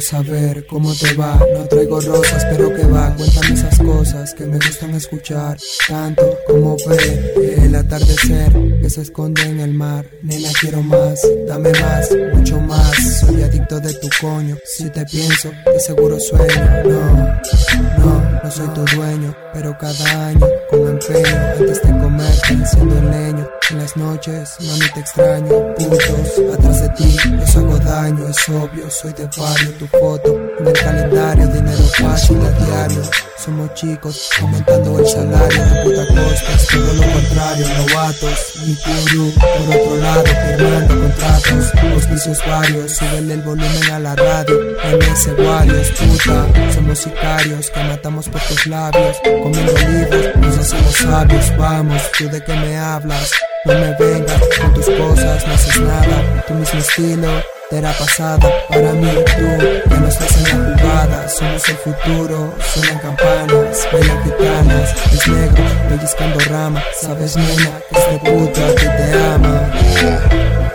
saber cómo te va. No traigo rosas, pero que va. Cuéntame esas cosas que me gustan escuchar. Tanto como ver el atardecer que se esconde en el mar. Nena, quiero más, dame más, mucho más. Soy adicto de tu coño. Si te pienso, de seguro sueño. No, no, no soy tu dueño. Pero cada año, con empeño, antes de En las noches, mami, te extraño. Putos, atrás de ti, les hago daño. Es obvio, soy de barrio. Tu foto en el calendario, dinero fácil a diario. Somos chicos, aumentando el salario. De puta costa, es todo lo contrario. Novatos, mi gurú, por otro lado, firmando contratos. Auspicios varios, súbele el volumen a la radio. MS varios, puta, somos sicarios que matamos por tus labios. Comiendo libros, nos hacemos sabios. Vamos, tú de qué me hablas. No me vengas con tus cosas, no haces nada. Tu mismo estilo, era pasada. Para mí, tú ya no estás en la jugada. Somos el futuro, suenan campanas, bailan gitanas. Es negro, pellizcando rama. Sabes, nena, que este puto a ti te ama.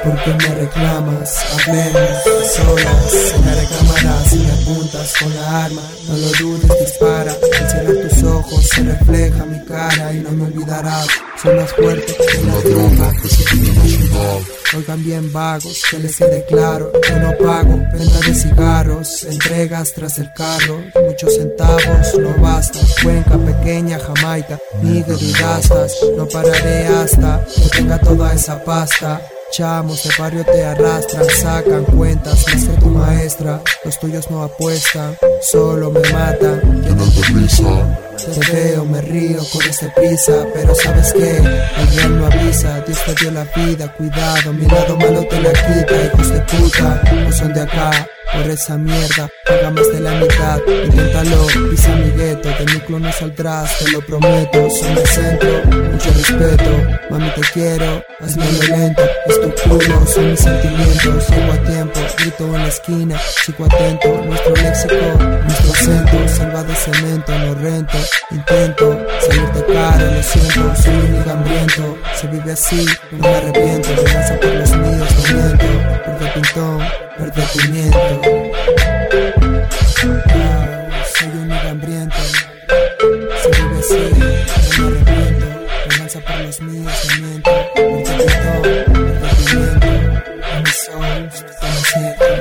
¿Por qué me reclamas? Hablemos solas en la recámara Si me apuntas con la arma, no lo dudes, dispara. Al cerrar tus ojos se refleja mi cara Y no me olvidarás, soy más fuerte que la droga que se la ciudad. Oigan bien vagos, que les quede claro. Que no pago venta de cigarros Entregas tras el carro. Muchos centavos no bastan Cuenca pequeña, Jamaica Nigga y gastas No pararé hasta que tenga toda esa pasta Chamos de barrio te arrastran, sacan cuentas, más que tu maestra, los tuyos no apuestan, solo me matan, Llenas de risa, te veo, me río, corres de prisa, pero sabes que el real no avisa, Dios te dio la vida, cuidado, mi lado malo te la quita, hijos de puta, no son de acá, por esa mierda, paga más de la mitad, inténtalo, pisa mi gueto, de mi clon no saldrás, te lo prometo, soy el centro, mucho respeto, mami te quiero, hazme lento, es tu culo, son mis sentimientos, llego a tiempo, grito en la esquina, chico atento, nuestro léxico, nuestro acento, selva de cemento, no rento, intento salirte caro, lo siento, soy un hambriento, se vive así, no me arrepiento, venganza por los míos, no miento, verde pintón, verde pimiento. Ah, soy un hambriento, se vive así, no me arrepiento, venganza por los míos, no miento, verde pimiento, en mis ojos, estamos ciertos.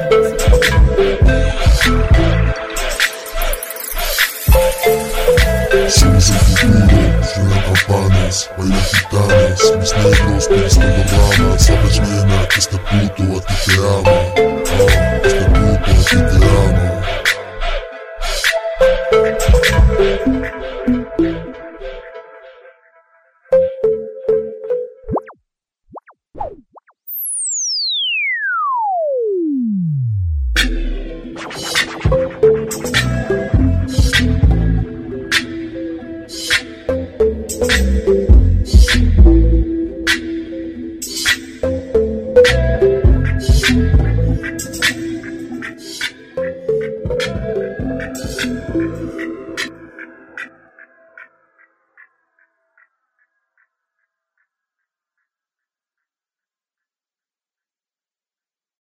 somos el futuro. Suenan campanas, bailan gitanas. Mis negros pellizcando ramas. Sabes, nena, que este puto a ti te ama. Oh.